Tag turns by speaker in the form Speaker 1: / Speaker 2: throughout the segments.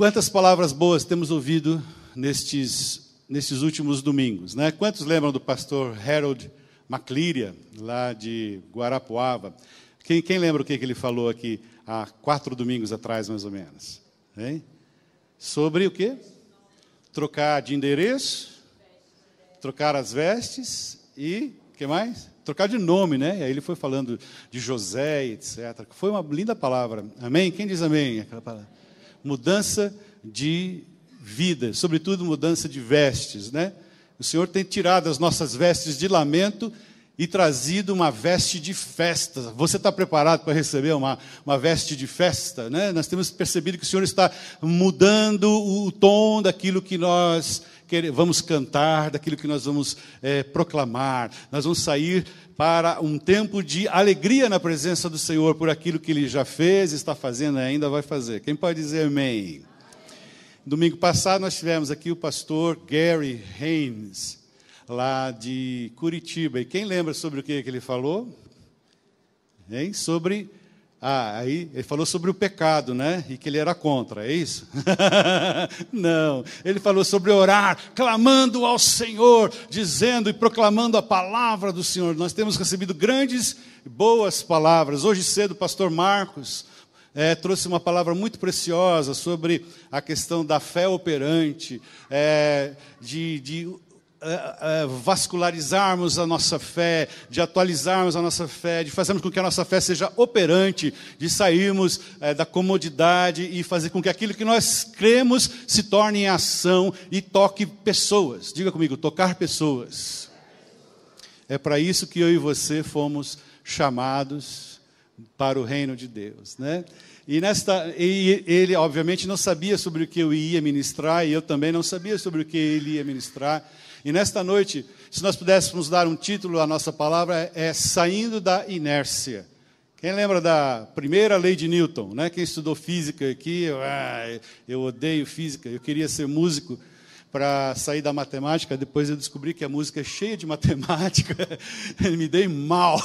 Speaker 1: Quantas palavras boas temos ouvido nestes, nestes últimos domingos, né? Quantos lembram do pastor Harold McLeary, lá de Guarapuava? Quem, quem lembra o que, que ele falou aqui há quatro domingos atrás, mais ou menos? Hein? Sobre o quê? Trocar de endereço, trocar as vestes e o que mais? Trocar de nome, né? E aí ele foi falando de José, etc. Foi uma linda palavra. Amém? Quem diz amém? Aquela palavra. Mudança de vida, sobretudo mudança de vestes, né? O Senhor tem tirado as nossas vestes de lamento e trazido uma veste de festa. Você está preparado para receber uma, uma veste de festa? Né? Nós temos percebido que o Senhor está mudando o tom daquilo que nós vamos cantar, daquilo que nós vamos é, proclamar. Nós vamos sair para um tempo de alegria na presença do Senhor por aquilo que Ele já fez, está fazendo e ainda vai fazer. Quem pode dizer amém? Domingo passado nós tivemos aqui o pastor Gary Haynes, lá de Curitiba. E quem lembra sobre o que, que ele falou? Hein? Sobre ah, aí ele falou sobre o pecado, né? E que ele era contra, é isso? Não, ele falou sobre orar, clamando ao Senhor, dizendo e proclamando a palavra do Senhor. Nós temos recebido grandes, boas palavras. Hoje cedo, o pastor Marcos é, trouxe uma palavra muito preciosa sobre a questão da fé operante, é, de, de vascularizarmos a nossa fé, de atualizarmos a nossa fé, de fazermos com que a nossa fé seja operante, de sairmos é, da comodidade e fazer com que aquilo que nós cremos se torne em ação e toque pessoas. Diga comigo, tocar pessoas. É para isso que eu e você fomos chamados para o reino de Deus, né? E nesta, e ele obviamente não sabia sobre o que eu ia ministrar e eu também não sabia sobre o que ele ia ministrar. E nesta noite, se nós pudéssemos dar um título à nossa palavra, é Saindo da Inércia. Quem lembra da primeira lei de Newton? Né? Quem estudou física aqui, ah, eu odeio física, eu queria ser músico para sair da matemática, depois eu descobri que a música é cheia de matemática, me dei mal.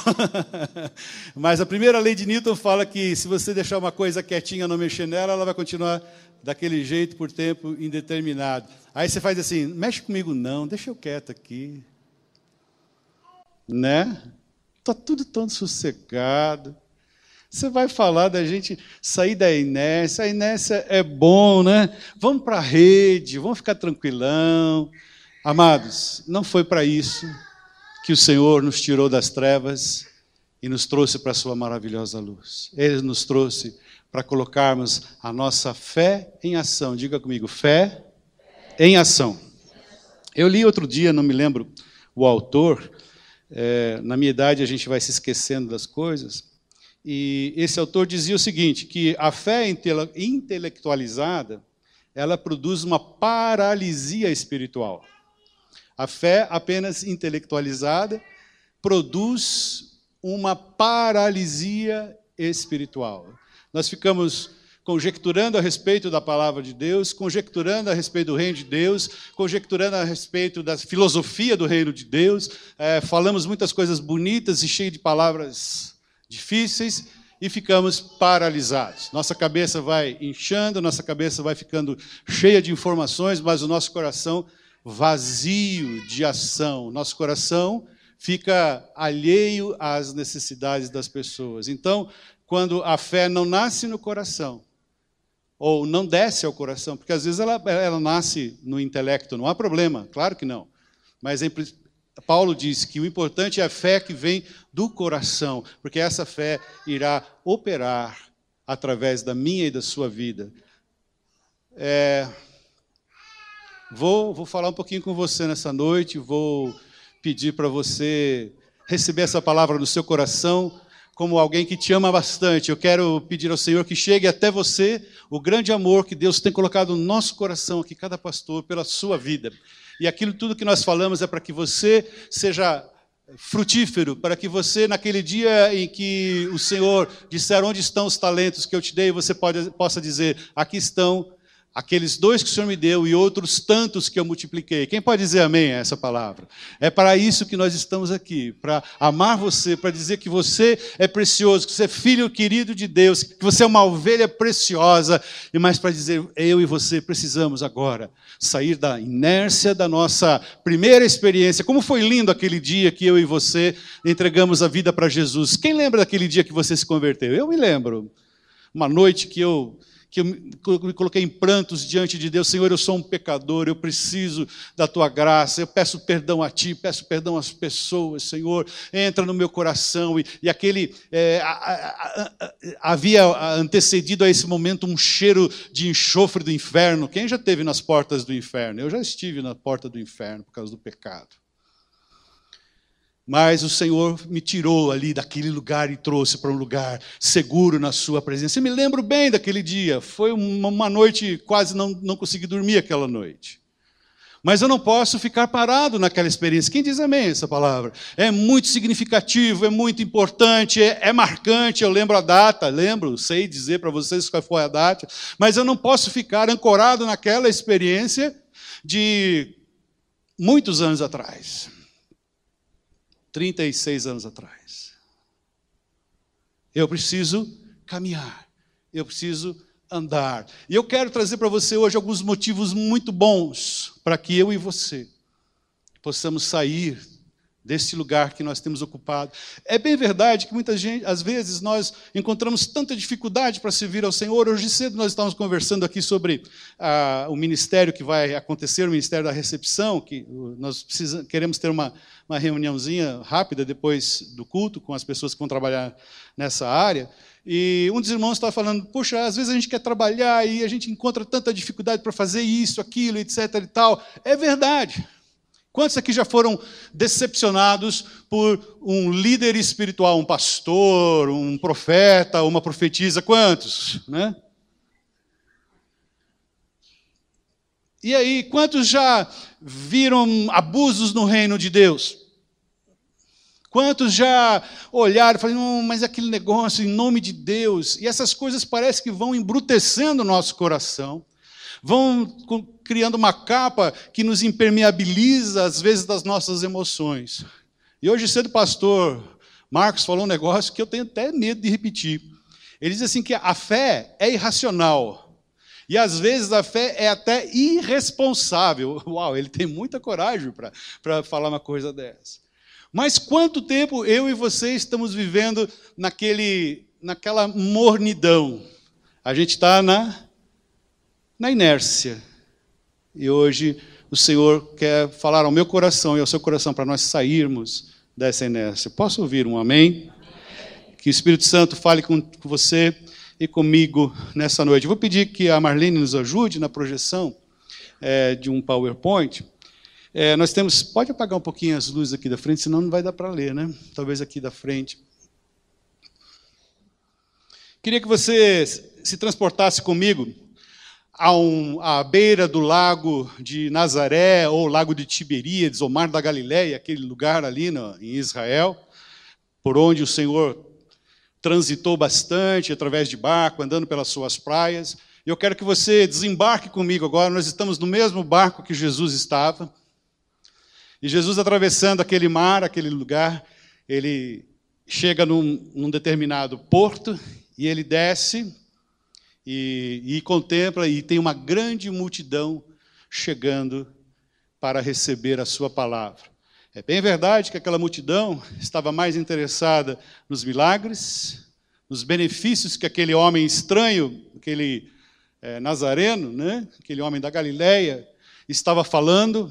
Speaker 1: Mas a primeira lei de Newton fala que se você deixar uma coisa quietinha, não mexer nela, ela vai continuar daquele jeito por tempo indeterminado. Aí você faz assim, mexe comigo não, deixa eu quieto aqui. Né? Está tudo tão sossegado. Você vai falar da gente sair da inércia, a inércia é bom, né? Vamos para a rede, vamos ficar tranquilão. Amados, não foi para isso que o Senhor nos tirou das trevas e nos trouxe para a sua maravilhosa luz. Ele nos trouxe para colocarmos a nossa fé em ação. Diga comigo, fé em ação. Eu li outro dia, não me lembro o autor, é, na minha idade a gente vai se esquecendo das coisas, e esse autor dizia o seguinte, que a fé intelectualizada, ela produz uma paralisia espiritual. A fé apenas intelectualizada produz uma paralisia espiritual. Nós ficamos conjecturando a respeito da palavra de Deus, conjecturando a respeito do reino de Deus, conjecturando a respeito da filosofia do reino de Deus, é, falamos muitas coisas bonitas e cheias de palavras difíceis e ficamos paralisados. Nossa cabeça vai inchando, nossa cabeça vai ficando cheia de informações, mas o nosso coração vazio de ação, nosso coração fica alheio às necessidades das pessoas. Então, quando a fé não nasce no coração, ou não desce ao coração, porque às vezes ela, ela nasce no intelecto, não há problema, claro que não. Mas em, Paulo diz que o importante é a fé que vem do coração, porque essa fé irá operar através da minha e da sua vida. É, vou, vou falar um pouquinho com você nessa noite, vou pedir para você receber essa palavra no seu coração como alguém que te ama bastante. Eu quero pedir ao Senhor que chegue até você o grande amor que Deus tem colocado no nosso coração aqui, cada pastor, pela sua vida. E aquilo tudo que nós falamos é para que você seja frutífero, para que você, naquele dia em que o Senhor disser onde estão os talentos que eu te dei, você pode, possa dizer: aqui estão aqueles dois que o Senhor me deu e outros tantos que eu multipliquei. Quem pode dizer amém a essa palavra? É para isso que nós estamos aqui, para amar você, para dizer que você é precioso, que você é filho querido de Deus, que você é uma ovelha preciosa, e mais para dizer, eu e você precisamos agora sair da inércia da nossa primeira experiência. Como foi lindo aquele dia que eu e você entregamos a vida para Jesus. Quem lembra daquele dia que você se converteu? Eu me lembro. Uma noite que eu que eu me coloquei em prantos diante de Deus, Senhor, eu sou um pecador, eu preciso da tua graça, eu peço perdão a ti, peço perdão às pessoas, Senhor, entra no meu coração. E, e aquele, é, a, a, a, havia antecedido a esse momento um cheiro de enxofre do inferno. Quem já esteve nas portas do inferno? Eu já estive na porta do inferno por causa do pecado. Mas o Senhor me tirou ali daquele lugar e trouxe para um lugar seguro na Sua presença. Eu me lembro bem daquele dia. Foi uma noite, quase não, não consegui dormir aquela noite. Mas eu não posso ficar parado naquela experiência. Quem diz amém essa palavra? É muito significativo, é muito importante, é, é marcante. Eu lembro a data, lembro, sei dizer para vocês qual foi a data, mas eu não posso ficar ancorado naquela experiência de muitos anos atrás. 36 anos atrás. Eu preciso caminhar, eu preciso andar. E eu quero trazer para você hoje alguns motivos muito bons para que eu e você possamos sair desse lugar que nós temos ocupado. É bem verdade que muita gente, às vezes, nós encontramos tanta dificuldade para servir ao Senhor. Hoje cedo nós estávamos conversando aqui sobre ah, o ministério que vai acontecer, o ministério da recepção, que nós precisa, queremos ter uma, uma reuniãozinha rápida depois do culto com as pessoas que vão trabalhar nessa área. E um dos irmãos estava falando, puxa, às vezes a gente quer trabalhar e a gente encontra tanta dificuldade para fazer isso, aquilo, etc. e tal. É verdade. Quantos aqui já foram decepcionados por um líder espiritual, um pastor, um profeta, uma profetisa? Quantos? Né? E aí, quantos já viram abusos no reino de Deus? Quantos já olharam e falaram, mas aquele negócio em nome de Deus, e essas coisas parecem que vão embrutecendo o nosso coração vão criando uma capa que nos impermeabiliza, às vezes, das nossas emoções. E hoje cedo o pastor Marcos falou um negócio que eu tenho até medo de repetir. Ele diz assim que a fé é irracional. E às vezes a fé é até irresponsável. Uau, ele tem muita coragem para falar uma coisa dessa. Mas quanto tempo eu e você estamos vivendo naquele, naquela mornidão? A gente está na na inércia. E hoje o Senhor quer falar ao meu coração e ao seu coração para nós sairmos dessa inércia. Posso ouvir um amém? Que o Espírito Santo fale com você e comigo nessa noite. Vou pedir que a Marlene nos ajude na projeção é, de um PowerPoint. É, nós temos. Pode apagar um pouquinho as luzes aqui da frente, senão não vai dar para ler, né? Talvez aqui da frente. Queria que você se transportasse comigo um, à beira do lago de Nazaré, ou lago de Tiberíades, ou Mar da Galileia, aquele lugar ali no, em Israel, por onde o Senhor transitou bastante através de barco, andando pelas suas praias. Eu quero que você desembarque comigo agora. Nós estamos no mesmo barco que Jesus estava. E Jesus atravessando aquele mar, aquele lugar, ele chega num, num determinado porto e ele desce e, e contempla, e tem uma grande multidão chegando para receber a sua palavra. É bem verdade que aquela multidão estava mais interessada nos milagres, nos benefícios que aquele homem estranho, aquele é, nazareno, né, aquele homem da Galileia, estava falando,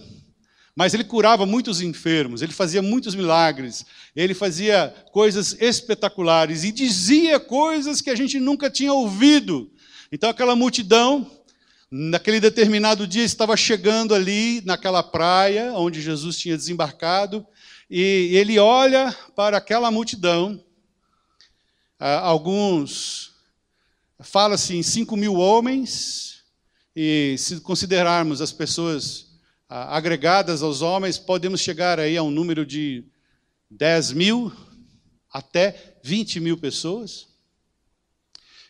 Speaker 1: mas ele curava muitos enfermos, ele fazia muitos milagres, ele fazia coisas espetaculares e dizia coisas que a gente nunca tinha ouvido. Então aquela multidão, naquele determinado dia, estava chegando ali naquela praia onde Jesus tinha desembarcado, e ele olha para aquela multidão, alguns, fala-se em 5 mil homens, e se considerarmos as pessoas agregadas aos homens, podemos chegar aí a um número de 10 mil até 20 mil pessoas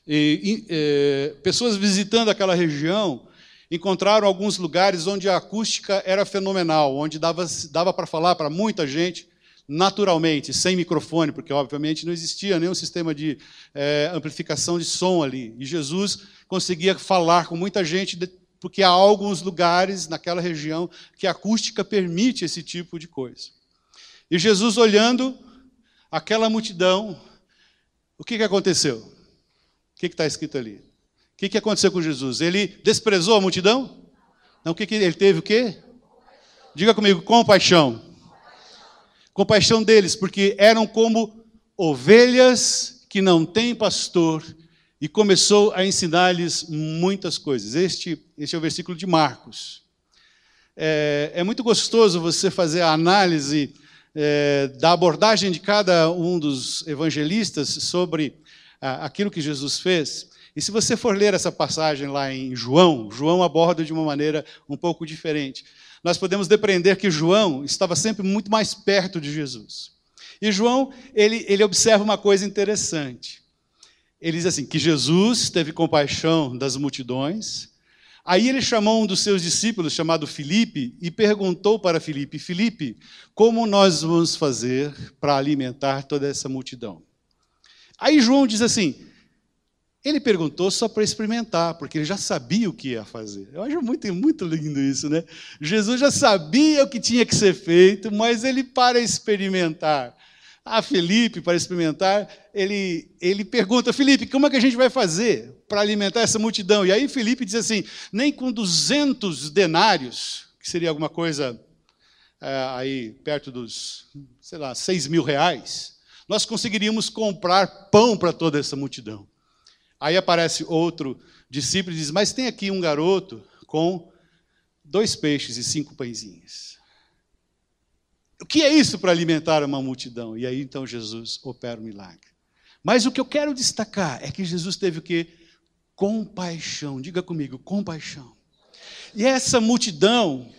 Speaker 1: e, e, é, pessoas visitando aquela região, encontraram alguns lugares onde a acústica era fenomenal, onde dava, dava para falar para muita gente naturalmente, sem microfone, porque obviamente não existia nenhum sistema de é, amplificação de som ali. E Jesus conseguia falar com muita gente, porque há alguns lugares naquela região que a acústica permite esse tipo de coisa. E Jesus olhando aquela multidão, o que, que aconteceu? O que está escrito ali? O que, que aconteceu com Jesus? Ele desprezou a multidão? Não, o que, que ele teve o quê? Diga comigo, compaixão. Compaixão deles, porque eram como ovelhas que não têm pastor, e começou a ensinar-lhes muitas coisas. Este, este é o versículo de Marcos. É, é muito gostoso você fazer a análise é, da abordagem de cada um dos evangelistas sobre aquilo que Jesus fez. E se você for ler essa passagem lá em João, João aborda de uma maneira um pouco diferente. Nós podemos depreender que João estava sempre muito mais perto de Jesus. E João, ele, ele observa uma coisa interessante. Ele diz assim: que Jesus teve compaixão das multidões. Aí ele chamou um dos seus discípulos, chamado Filipe, e perguntou para Filipe: Filipe, como nós vamos fazer para alimentar toda essa multidão? Aí João diz assim: ele perguntou só para experimentar, porque ele já sabia o que ia fazer. Eu acho muito, muito lindo isso, né? Jesus já sabia o que tinha que ser feito, mas ele, para experimentar, a Felipe, para experimentar, ele, ele pergunta: Felipe, como é que a gente vai fazer para alimentar essa multidão? E aí Felipe diz assim: nem com 200 denários, que seria alguma coisa é, aí perto dos, sei lá, 6 mil reais, nós conseguiríamos comprar pão para toda essa multidão. Aí aparece outro discípulo e diz: Mas tem aqui um garoto com dois peixes e cinco pãezinhos. O que é isso para alimentar uma multidão? E aí então Jesus opera o milagre. Mas o que eu quero destacar é que Jesus teve o que? Compaixão. Diga comigo, compaixão. E essa multidão,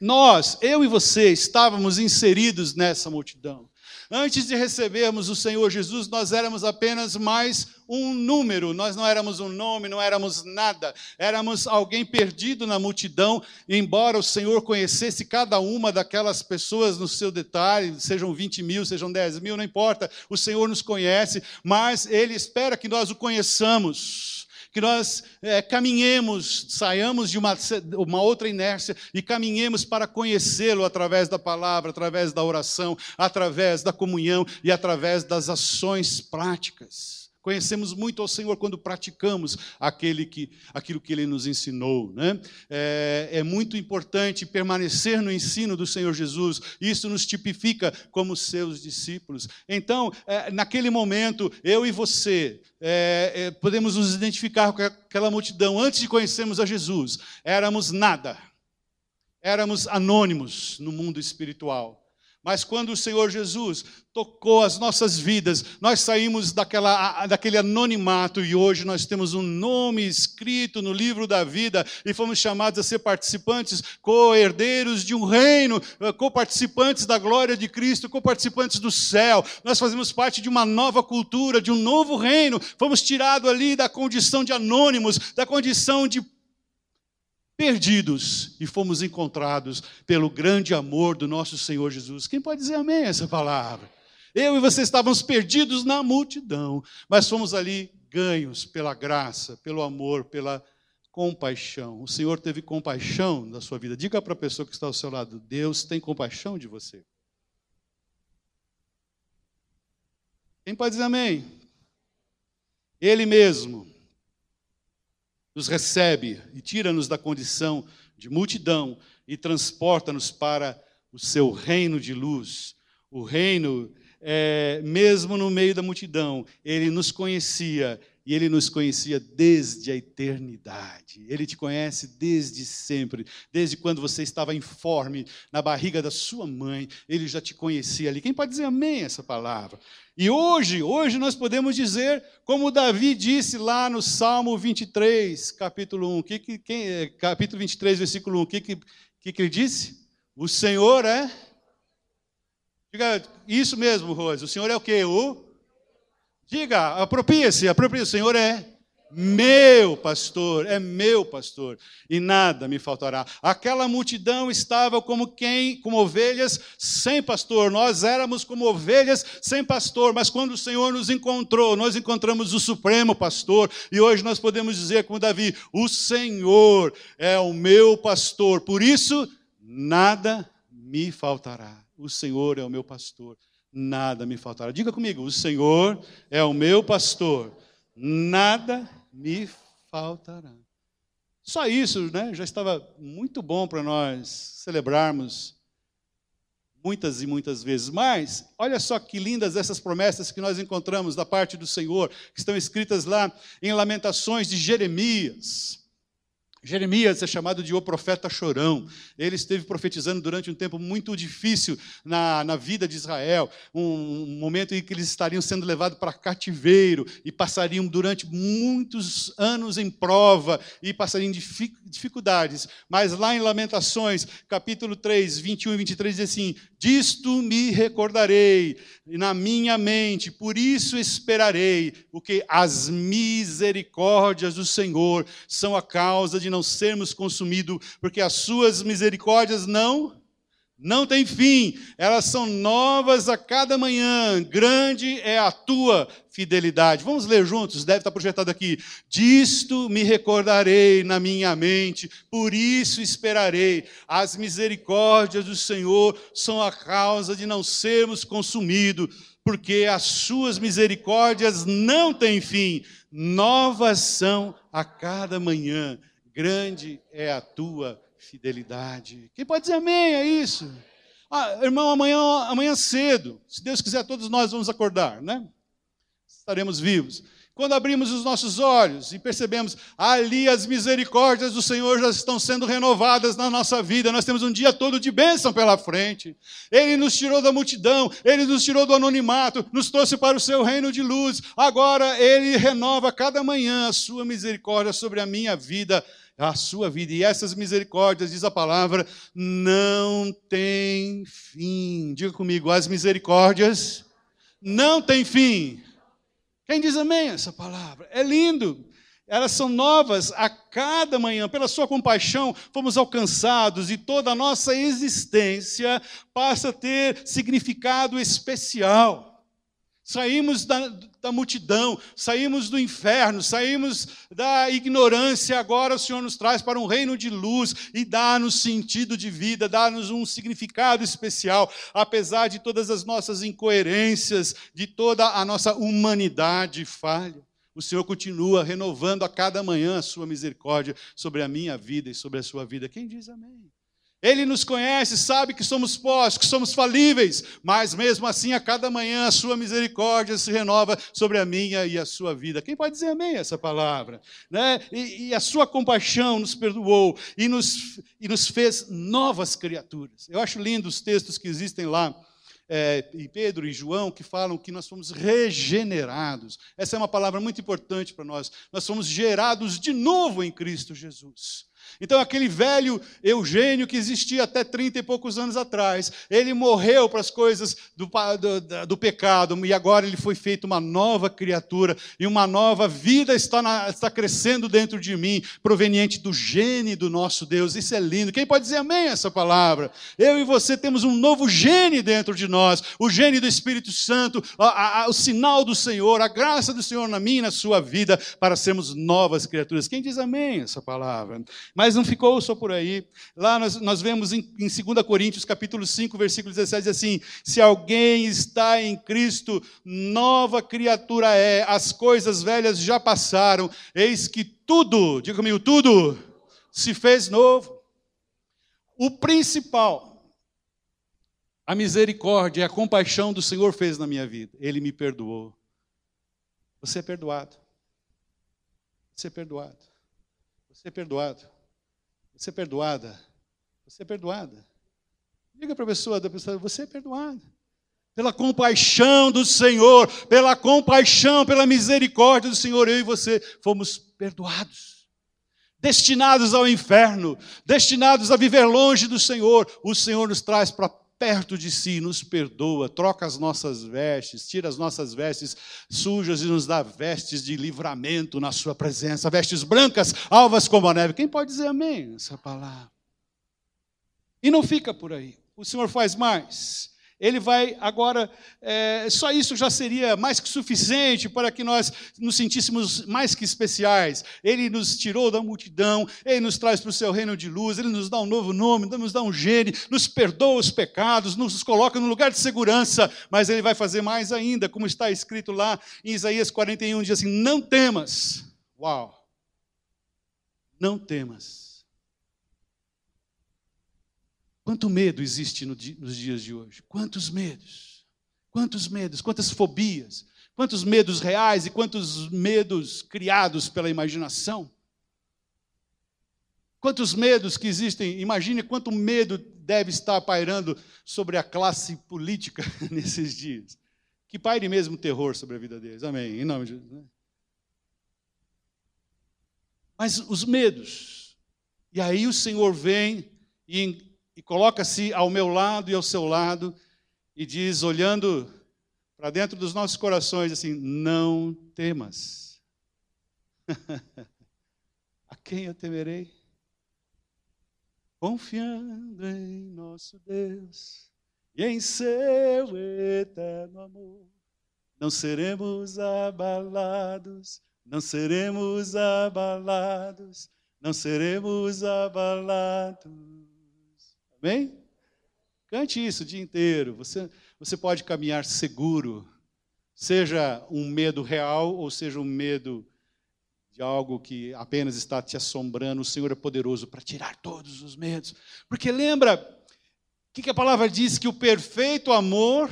Speaker 1: nós, eu e você, estávamos inseridos nessa multidão. Antes de recebermos o Senhor Jesus, nós éramos apenas mais um número, nós não éramos um nome, não éramos nada, éramos alguém perdido na multidão, embora o Senhor conhecesse cada uma daquelas pessoas no seu detalhe, sejam 20 mil, sejam 10 mil, não importa, o Senhor nos conhece, mas Ele espera que nós o conheçamos que nós é, caminhemos, saiamos de uma, uma outra inércia e caminhemos para conhecê-lo através da palavra, através da oração, através da comunhão e através das ações práticas. Conhecemos muito ao Senhor quando praticamos aquele que, aquilo que Ele nos ensinou. Né? É, é, muito importante permanecer no ensino do Senhor Jesus. Isso nos tipifica como seus discípulos. Então, é, naquele momento, eu e você é, é podemos nos identificar com aquela multidão. Antes de conhecermos a Jesus, éramos nada. Éramos anônimos no mundo espiritual. Mas quando o Senhor Jesus tocou as nossas vidas, nós saímos daquela, daquele anonimato e hoje nós temos um nome escrito no livro da vida e fomos chamados a ser participantes, co-herdeiros de um reino, co-participantes da glória de Cristo, co-participantes do céu. Nós fazemos parte de uma nova cultura, de um novo reino. Fomos tirados ali da condição de anônimos, da condição de perdidos e fomos encontrados pelo grande amor do nosso Senhor Jesus. Quem pode dizer amém a essa palavra? Eu e você estávamos perdidos na multidão, mas fomos ali ganhos pela graça, pelo amor, pela compaixão. O Senhor teve compaixão da sua vida. Diga para a pessoa que está ao seu lado: Deus tem compaixão de você. Quem pode dizer amém? Ele mesmo nos recebe e tira-nos da condição de multidão e transporta-nos para o seu reino de luz. O reino, é, mesmo no meio da multidão, ele nos conhecia e ele nos conhecia desde a eternidade. Ele te conhece desde sempre, desde quando você estava informe na barriga da sua mãe, ele já te conhecia ali. Quem pode dizer amém essa palavra? E hoje, hoje nós podemos dizer, como Davi disse lá no Salmo 23, capítulo 1, que, que, quem, é, capítulo 23, versículo 1, o que, que, que, que ele disse? O Senhor é. Diga isso mesmo, Rose. O Senhor é o quê? O Diga, apropria-se, apropria. O Senhor é meu pastor, é meu pastor, e nada me faltará. Aquela multidão estava como quem, como ovelhas sem pastor. Nós éramos como ovelhas sem pastor, mas quando o Senhor nos encontrou, nós encontramos o supremo pastor, e hoje nós podemos dizer como Davi: "O Senhor é o meu pastor". Por isso, nada me faltará. O Senhor é o meu pastor, nada me faltará. Diga comigo: "O Senhor é o meu pastor, nada me faltará. Só isso, né? Já estava muito bom para nós celebrarmos muitas e muitas vezes. Mas, olha só que lindas essas promessas que nós encontramos da parte do Senhor, que estão escritas lá em Lamentações de Jeremias. Jeremias é chamado de o profeta chorão. Ele esteve profetizando durante um tempo muito difícil na, na vida de Israel, um, um momento em que eles estariam sendo levados para cativeiro e passariam durante muitos anos em prova e passariam dificuldades. Mas lá em Lamentações, capítulo 3, 21 e 23, diz assim: Disto me recordarei na minha mente, por isso esperarei, porque as misericórdias do Senhor são a causa de não sermos consumidos, porque as suas misericórdias não não têm fim, elas são novas a cada manhã, grande é a tua fidelidade. Vamos ler juntos, deve estar projetado aqui. Disto me recordarei na minha mente, por isso esperarei. As misericórdias do Senhor são a causa de não sermos consumidos, porque as suas misericórdias não têm fim, novas são a cada manhã grande é a tua fidelidade. Quem pode dizer amém a isso? Ah, irmão, amanhã, amanhã cedo, se Deus quiser, todos nós vamos acordar, né? Estaremos vivos. Quando abrimos os nossos olhos e percebemos ali as misericórdias do Senhor já estão sendo renovadas na nossa vida, nós temos um dia todo de bênção pela frente. Ele nos tirou da multidão, ele nos tirou do anonimato, nos trouxe para o seu reino de luz. Agora ele renova cada manhã a sua misericórdia sobre a minha vida a sua vida. E essas misericórdias, diz a palavra, não tem fim. Diga comigo, as misericórdias não têm fim. Quem diz amém essa palavra? É lindo. Elas são novas a cada manhã. Pela sua compaixão, fomos alcançados e toda a nossa existência passa a ter significado especial. Saímos da, da, multidão, saímos do inferno, saímos da ignorância. Agora o Senhor nos traz para um reino de luz e dá-nos sentido de vida, dá-nos um significado especial, apesar de todas as nossas incoerências, de toda a nossa humanidade falha. O Senhor continua renovando a cada manhã a sua misericórdia sobre a minha vida e sobre a sua vida. Quem diz amém? Ele nos conhece, sabe que somos pós, que somos falíveis, mas mesmo assim, a cada manhã, a sua misericórdia se renova sobre a minha e a sua vida. Quem pode dizer amém essa palavra? Né? E, e a sua compaixão nos perdoou e nos, e nos fez novas criaturas. Eu acho lindo os textos que existem lá. É, em Pedro e João, que falam que nós fomos regenerados. Essa é uma palavra muito importante para nós. Nós fomos gerados de novo em Cristo Jesus. Então, aquele velho Eugênio que existia até trinta e poucos anos atrás, ele morreu para as coisas do, do, do, pecado e agora ele foi feito uma nova criatura e uma nova vida está, na, está crescendo dentro de mim, proveniente do gene do nosso Deus. Isso é lindo. Quem pode dizer amém a essa palavra? Eu e você temos um novo gene dentro de nós, o gene do Espírito Santo, a, a, o sinal do Senhor, a graça do Senhor na minha e na sua vida, para sermos novas criaturas. Quem diz amém a essa palavra? Mas mas não ficou só por aí. Lá nós, nós vemos em, em 2 Coríntios, capítulo 5, versículo 17, assim: Se alguém está em Cristo, nova criatura é, as coisas velhas já passaram, eis que tudo, diga comigo, tudo se fez novo. O principal, a misericórdia e a compaixão do Senhor fez na minha vida. Ele me perdoou. Você é perdoado. Você é perdoado. Você é perdoado. Você é perdoada. Você é perdoada. Diga para a pessoa da pessoa, você é perdoada. Pela compaixão do Senhor, pela compaixão, pela misericórdia do Senhor, eu e você fomos perdoados. Destinados ao inferno, destinados a viver longe do Senhor, o Senhor nos traz para perto de si, nos perdoa, troca as nossas vestes, tira as nossas vestes sujas e nos dá vestes de livramento na Sua presença, vestes brancas, alvas como a neve. Quem pode dizer amém essa palavra? E não fica por aí. O Senhor faz mais ele vai agora, é, só isso já seria mais que suficiente para que nós nos sentíssemos mais que especiais. Ele nos tirou da multidão, ele nos traz para o seu reino de luz, ele nos dá um novo nome, nos dá um gene, nos perdoa os pecados, nos coloca no lugar de segurança, mas ele vai fazer mais ainda, como está escrito lá em Isaías 41, diz assim: Não temas. Uau! Não temas Quanto medo existe no, nos dias de hoje? Quantos medos? Quantos medos? Quantas fobias? Quantos medos reais e quantos medos criados pela imaginação? Quantos medos que existem? Imagine quanto medo deve estar pairando sobre a classe política nesses dias. Que paire mesmo terror sobre a vida deles. Amém. Em nome de Jesus. Né? Mas os medos. E aí o Senhor vem e e coloca-se ao meu lado e ao seu lado e diz, olhando para dentro dos nossos corações, assim: Não temas. A quem eu temerei? Confiando em nosso Deus e em seu eterno amor, não seremos abalados, não seremos abalados, não seremos abalados. Amém? Cante isso o dia inteiro. Você, você pode caminhar seguro, seja um medo real ou seja um medo de algo que apenas está te assombrando. O Senhor é poderoso para tirar todos os medos. Porque lembra o que, que a palavra diz? Que o perfeito amor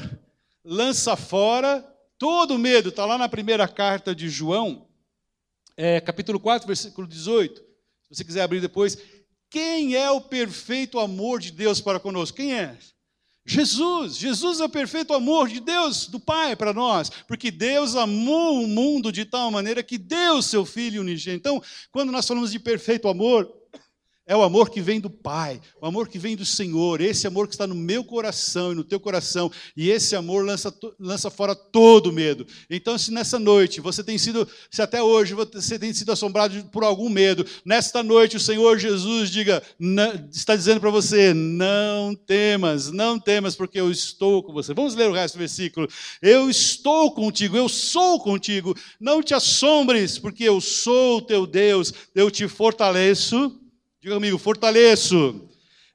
Speaker 1: lança fora todo medo. Está lá na primeira carta de João, é, capítulo 4, versículo 18. Se você quiser abrir depois. Quem é o perfeito amor de Deus para conosco? Quem é? Jesus, Jesus é o perfeito amor de Deus, do Pai para nós, porque Deus amou o mundo de tal maneira que deu seu Filho unigênito. Então, quando nós falamos de perfeito amor, é o amor que vem do Pai, o amor que vem do Senhor, esse amor que está no meu coração e no teu coração, e esse amor lança, lança fora todo medo. Então, se nessa noite você tem sido, se até hoje você tem sido assombrado por algum medo, nesta noite o Senhor Jesus diga, está dizendo para você: não temas, não temas, porque eu estou com você. Vamos ler o resto do versículo. Eu estou contigo, eu sou contigo, não te assombres, porque eu sou o teu Deus, eu te fortaleço Diga comigo, fortaleço.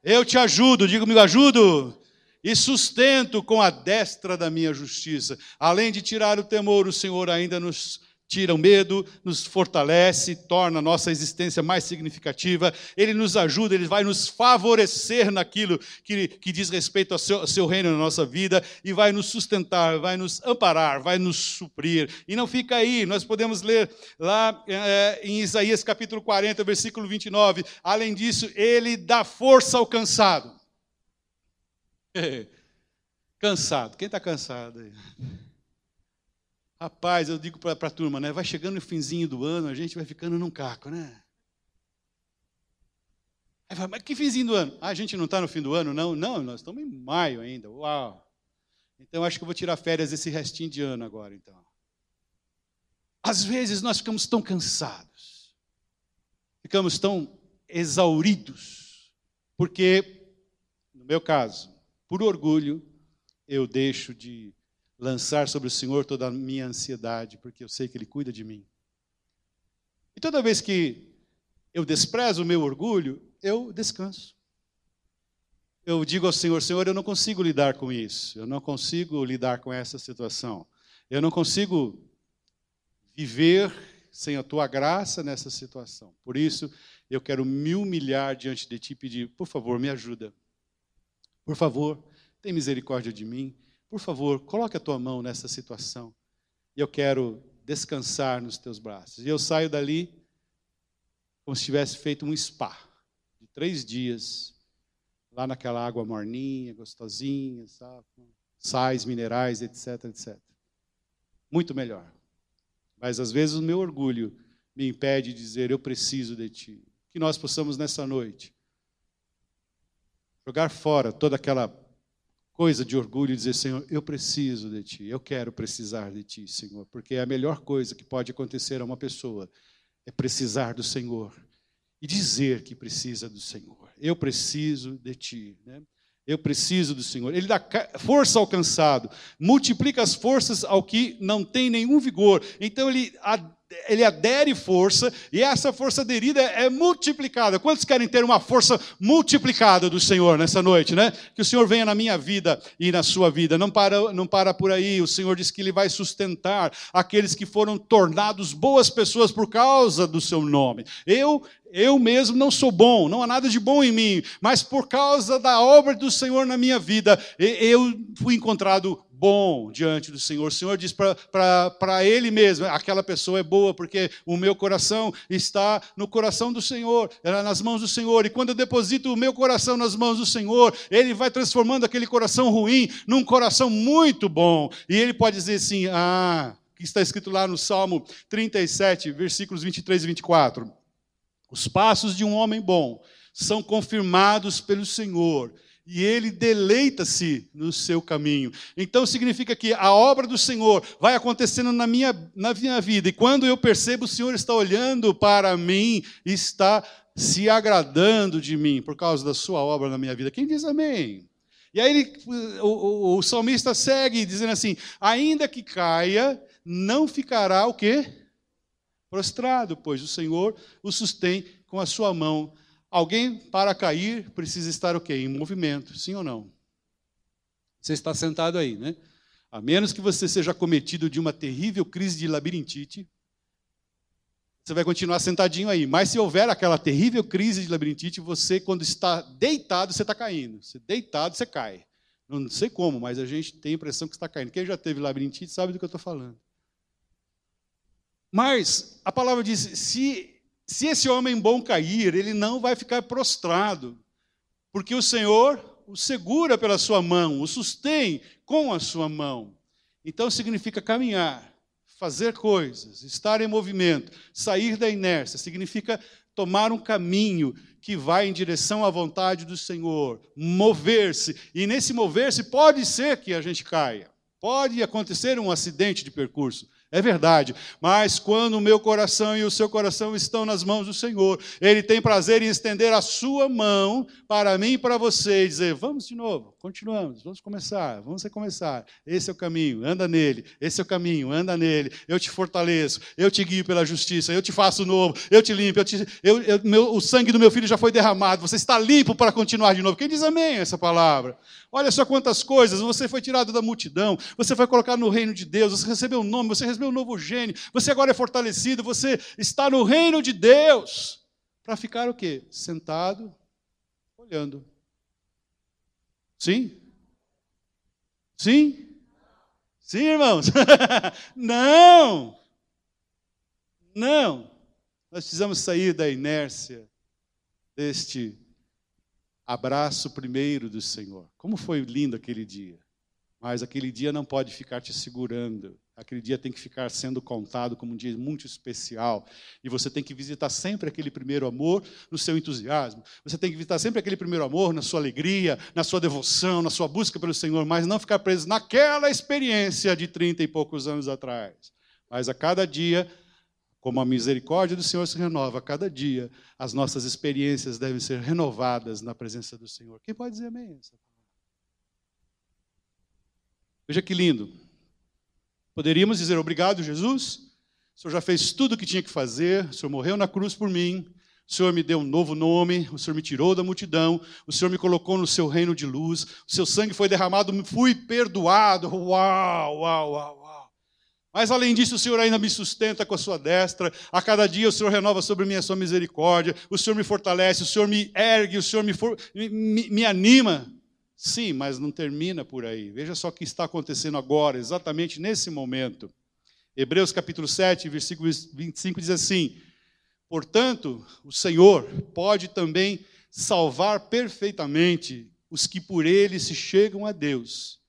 Speaker 1: Eu te ajudo, diga comigo, ajudo. E sustento com a destra da minha justiça. Além de tirar o temor, o Senhor ainda nos tira o medo, nos fortalece, torna a nossa existência mais significativa, Ele nos ajuda, Ele vai nos favorecer naquilo que, que diz respeito ao seu, ao seu, reino na nossa vida e vai nos sustentar, vai nos amparar, vai nos suprir. E não fica aí, nós podemos ler lá é, em Isaías capítulo 40, versículo 29, além disso, Ele dá força ao cansado. cansado, quem está cansado aí? Rapaz, eu digo para a turma, né? Vai chegando no finzinho do ano, a gente vai ficando num caco, né? Aí fala, mas que finzinho do ano? Ah, a gente não está no fim do ano, não? Não, nós estamos em maio ainda. Uau! Então acho que eu vou tirar férias esse restinho de ano agora, então. Às vezes nós ficamos tão cansados, ficamos tão exauridos, porque, no meu caso, por orgulho, eu deixo de lançar sobre o Senhor toda a minha ansiedade, porque eu sei que Ele cuida de mim. E toda vez que eu desprezo o meu orgulho, eu descanso. Eu digo ao Senhor: Senhor, eu não consigo lidar com isso, eu não consigo lidar com essa situação, eu não consigo viver sem a tua graça nessa situação. Por isso, eu quero me humilhar diante de ti e pedir: por favor, me ajuda. Por favor, tem misericórdia de mim. Por favor, coloque a tua mão nessa situação. E eu quero descansar nos teus braços. E eu saio dali como se tivesse feito um spa de três dias, lá naquela água morninha, gostosinha, sabe? sais minerais, etc, etc. Muito melhor. Mas às vezes o meu orgulho me impede de dizer eu preciso de ti. Que nós possamos nessa noite jogar fora toda aquela coisa de orgulho dizer, Senhor, eu preciso de Ti, eu quero precisar de Ti, Senhor, porque a melhor coisa que pode acontecer a uma pessoa é precisar do Senhor e dizer que precisa do Senhor. Eu preciso de Ti. Né? Eu preciso do Senhor. Ele dá força ao cansado, multiplica as forças ao que não tem nenhum vigor. Então ele ele adere força e essa força aderida é multiplicada. Quantos querem ter uma força multiplicada do Senhor nessa noite, né? Que o Senhor venha na minha vida e na sua vida. Não para, não para por aí. O Senhor diz que ele vai sustentar aqueles que foram tornados boas pessoas por causa do seu nome. Eu eu mesmo não sou bom, não há nada de bom em mim, mas por causa da obra do Senhor na minha vida, eu fui encontrado bom diante do Senhor. O Senhor diz para ele mesmo: aquela pessoa é boa, porque o meu coração está no coração do Senhor, nas mãos do Senhor. E quando eu deposito o meu coração nas mãos do Senhor, ele vai transformando aquele coração ruim num coração muito bom. E ele pode dizer assim: ah, que está escrito lá no Salmo 37, versículos 23 e 24. Os passos de um homem bom são confirmados pelo Senhor e ele deleita-se no seu caminho. Então significa que a obra do Senhor vai acontecendo na minha, na minha vida, e quando eu percebo o Senhor está olhando para mim, está se agradando de mim por causa da sua obra na minha vida. Quem diz amém? E aí ele, o, o, o salmista segue dizendo assim: ainda que caia, não ficará o quê? Prostrado, pois o Senhor o sustém com a sua mão Alguém, para cair, precisa estar o quê? Em movimento, sim ou não? Você está sentado aí, né? A menos que você seja cometido de uma terrível crise de labirintite, você vai continuar sentadinho aí. Mas se houver aquela terrível crise de labirintite, você, quando está deitado, você está caindo. Você deitado, você cai. Não sei como, mas a gente tem a impressão que está caindo. Quem já teve labirintite sabe do que eu estou falando. Mas a palavra diz: se se esse homem bom cair, ele não vai ficar prostrado, porque o Senhor o segura pela sua mão, o sustém com a sua mão. Então significa caminhar, fazer coisas, estar em movimento, sair da inércia, significa tomar um caminho que vai em direção à vontade do Senhor, mover-se. E nesse mover-se pode ser que a gente caia. Pode acontecer um acidente de percurso, é verdade. Mas quando o meu coração e o seu coração estão nas mãos do Senhor, Ele tem prazer em estender a sua mão para mim e para você e dizer: vamos de novo, continuamos, vamos começar, vamos recomeçar. Esse é o caminho, anda nele. Esse é o caminho, anda nele. Eu te fortaleço, eu te guio pela justiça, eu te faço novo, eu te limpo. Eu te, eu, eu, meu, o sangue do meu filho já foi derramado, você está limpo para continuar de novo. Quem diz amém essa palavra? Olha só quantas coisas. Você foi tirado da multidão, você foi colocado no reino de Deus, você recebeu o um nome, você recebeu um novo gênio, você agora é fortalecido, você está no reino de Deus. Para ficar o quê? Sentado, olhando. Sim? Sim? Sim, irmãos? Não! Não! Nós precisamos sair da inércia deste abraço primeiro do Senhor. Como foi lindo aquele dia. Mas aquele dia não pode ficar te segurando. Aquele dia tem que ficar sendo contado como um dia muito especial. E você tem que visitar sempre aquele primeiro amor no seu entusiasmo. Você tem que visitar sempre aquele primeiro amor na sua alegria, na sua devoção, na sua busca pelo Senhor, mas não ficar preso naquela experiência de trinta e poucos anos atrás. Mas a cada dia como a misericórdia do Senhor se renova a cada dia, as nossas experiências devem ser renovadas na presença do Senhor. Quem pode dizer amém? Veja que lindo. Poderíamos dizer obrigado, Jesus. O Senhor já fez tudo o que tinha que fazer. O Senhor morreu na cruz por mim. O Senhor me deu um novo nome, o Senhor me tirou da multidão, o Senhor me colocou no seu reino de luz, o seu sangue foi derramado, fui perdoado. Uau, uau, uau, mas além disso, o Senhor ainda me sustenta com a sua destra. A cada dia o Senhor renova sobre mim a sua misericórdia. O Senhor me fortalece, o Senhor me ergue, o Senhor me, for... me, me anima. Sim, mas não termina por aí. Veja só o que está acontecendo agora, exatamente nesse momento. Hebreus capítulo 7, versículo 25 diz assim: Portanto, o Senhor pode também salvar perfeitamente os que por ele se chegam a Deus,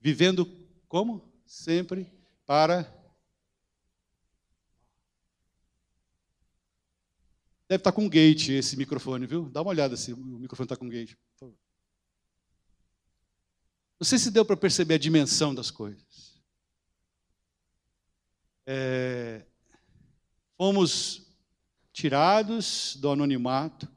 Speaker 1: vivendo como? Sempre para. Deve estar com gate esse microfone, viu? Dá uma olhada se o microfone está com gate. Não sei se deu para perceber a dimensão das coisas. É, fomos tirados do anonimato,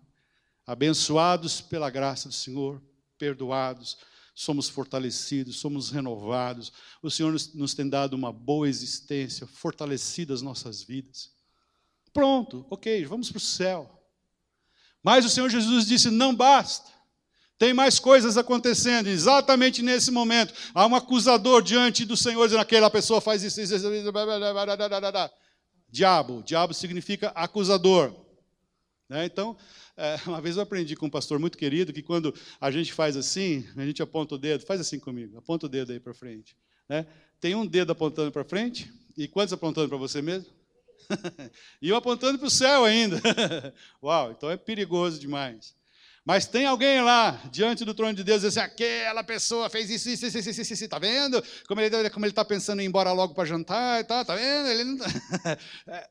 Speaker 1: abençoados pela graça do Senhor, perdoados, somos fortalecidos, somos renovados. O Senhor nos, tem dado uma boa existência, fortalecido as nossas vidas. Pronto, ok, vamos para o céu. Mas o Senhor Jesus disse: não basta. Tem mais coisas acontecendo, exatamente nesse momento. Há um acusador diante do Senhor, dizendo: aquela pessoa faz isso, isso, isso, isso. Diabo. Diabo significa acusador. Né? Então, é, uma vez eu aprendi com um pastor muito querido que quando a gente faz assim, a gente aponta o dedo, faz assim comigo, aponta o dedo aí para frente. Né? Tem um dedo apontando para frente, e quantos apontando para você mesmo? e eu apontando para o céu ainda. Uau, então é perigoso demais. Mas tem alguém lá, diante do trono de Deus, assim, aquela pessoa fez isso, isso, isso, isso, isso, isso, tá vendo? Como ele como está pensando em ir embora logo para jantar, tá, tá vendo? Ele não tá... é.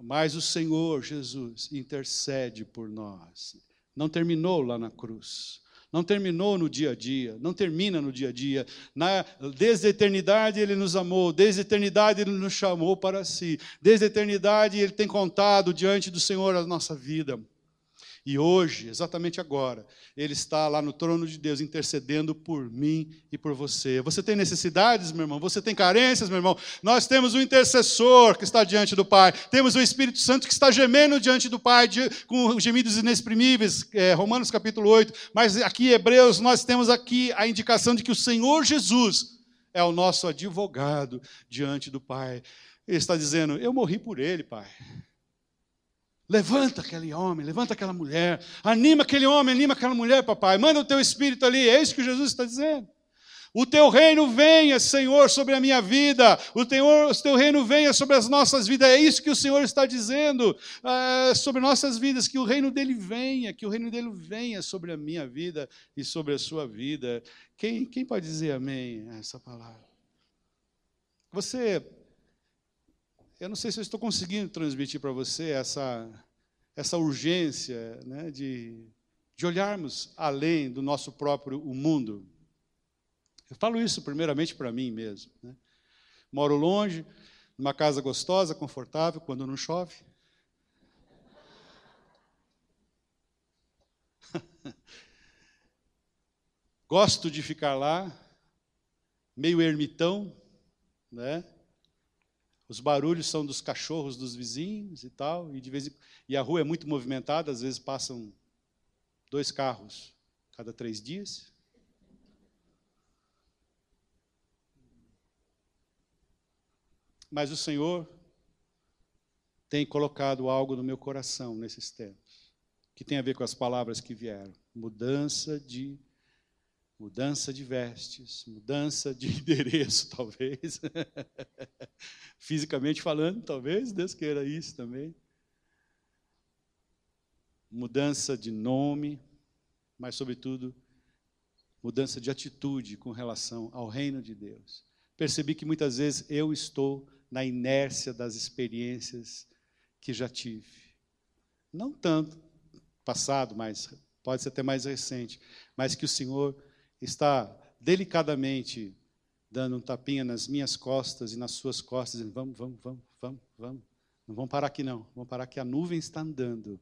Speaker 1: Mas o Senhor Jesus intercede por nós. Não terminou lá na cruz. Não terminou no dia a dia, não termina no dia a dia. Na, desde a eternidade Ele nos amou, desde a eternidade Ele nos chamou para si, desde a eternidade Ele tem contado diante do Senhor a nossa vida. E hoje, exatamente agora, Ele está lá no trono de Deus intercedendo por mim e por você. Você tem necessidades, meu irmão? Você tem carências, meu irmão? Nós temos um intercessor que está diante do Pai. Temos o Espírito Santo que está gemendo diante do Pai, de, com gemidos inexprimíveis. É, Romanos capítulo 8. Mas aqui, Hebreus, nós temos aqui a indicação de que o Senhor Jesus é o nosso advogado diante do Pai. Ele está dizendo: Eu morri por ele, Pai. Levanta aquele homem, levanta aquela mulher, anima aquele homem, anima aquela mulher, papai. Manda o teu espírito ali, é isso que Jesus está dizendo. O teu reino venha, Senhor, sobre a minha vida. O teu, o teu reino venha sobre as nossas vidas. É isso que o Senhor está dizendo é, sobre nossas vidas. Que o reino dele venha, que o reino dele venha sobre a minha vida e sobre a sua vida. Quem, quem pode dizer amém a essa palavra? Você eu não sei se eu estou conseguindo transmitir para você essa, essa urgência né, de, de olharmos além do nosso próprio mundo. Eu falo isso primeiramente para mim mesmo. Né? Moro longe, numa casa gostosa, confortável, quando não chove. Gosto de ficar lá, meio ermitão, né? Os barulhos são dos cachorros dos vizinhos e tal, e, de vez em... e a rua é muito movimentada, às vezes passam dois carros cada três dias. Mas o Senhor tem colocado algo no meu coração nesses tempos, que tem a ver com as palavras que vieram: mudança de Mudança de vestes, mudança de endereço, talvez. Fisicamente falando, talvez Deus queira isso também. Mudança de nome, mas, sobretudo, mudança de atitude com relação ao reino de Deus. Percebi que muitas vezes eu estou na inércia das experiências que já tive. Não tanto passado, mas pode ser até mais recente, mas que o Senhor está delicadamente dando um tapinha nas minhas costas e nas suas costas, dizendo: vamos, vamos, vamos, vamos, vamos. Não vamos parar aqui, não. Vamos parar que a nuvem está andando.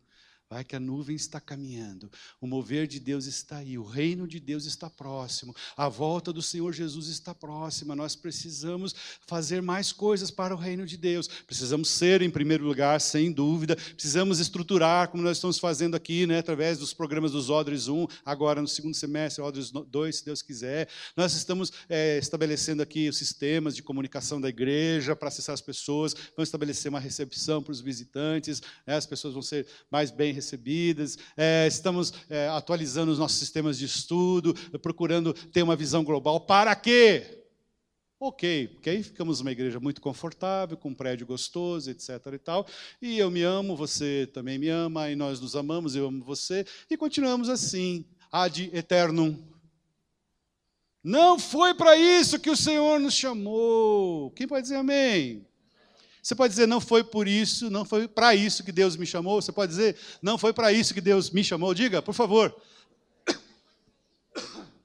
Speaker 1: Vai que a nuvem está caminhando, o mover de Deus está aí, o reino de Deus está próximo, a volta do Senhor Jesus está próxima. Nós precisamos fazer mais coisas para o reino de Deus. Precisamos ser, em primeiro lugar, sem dúvida, precisamos estruturar, como nós estamos fazendo aqui, né, através dos programas dos Odres 1, agora no segundo semestre, Odres 2, se Deus quiser. Nós estamos é, estabelecendo aqui os sistemas de comunicação da igreja para acessar as pessoas, vamos estabelecer uma recepção para os visitantes, né, as pessoas vão ser mais bem recebidas, é, estamos é, atualizando os nossos sistemas de estudo, procurando ter uma visão global. Para quê? Ok, porque aí ficamos uma igreja muito confortável, com um prédio gostoso, etc. e tal. E eu me amo, você também me ama, e nós nos amamos, eu amo você, e continuamos assim, ad eternum. Não foi para isso que o Senhor nos chamou. Quem pode dizer amém? Você pode dizer, não foi por isso, não foi para isso que Deus me chamou. Você pode dizer, não foi para isso que Deus me chamou. Diga, por favor.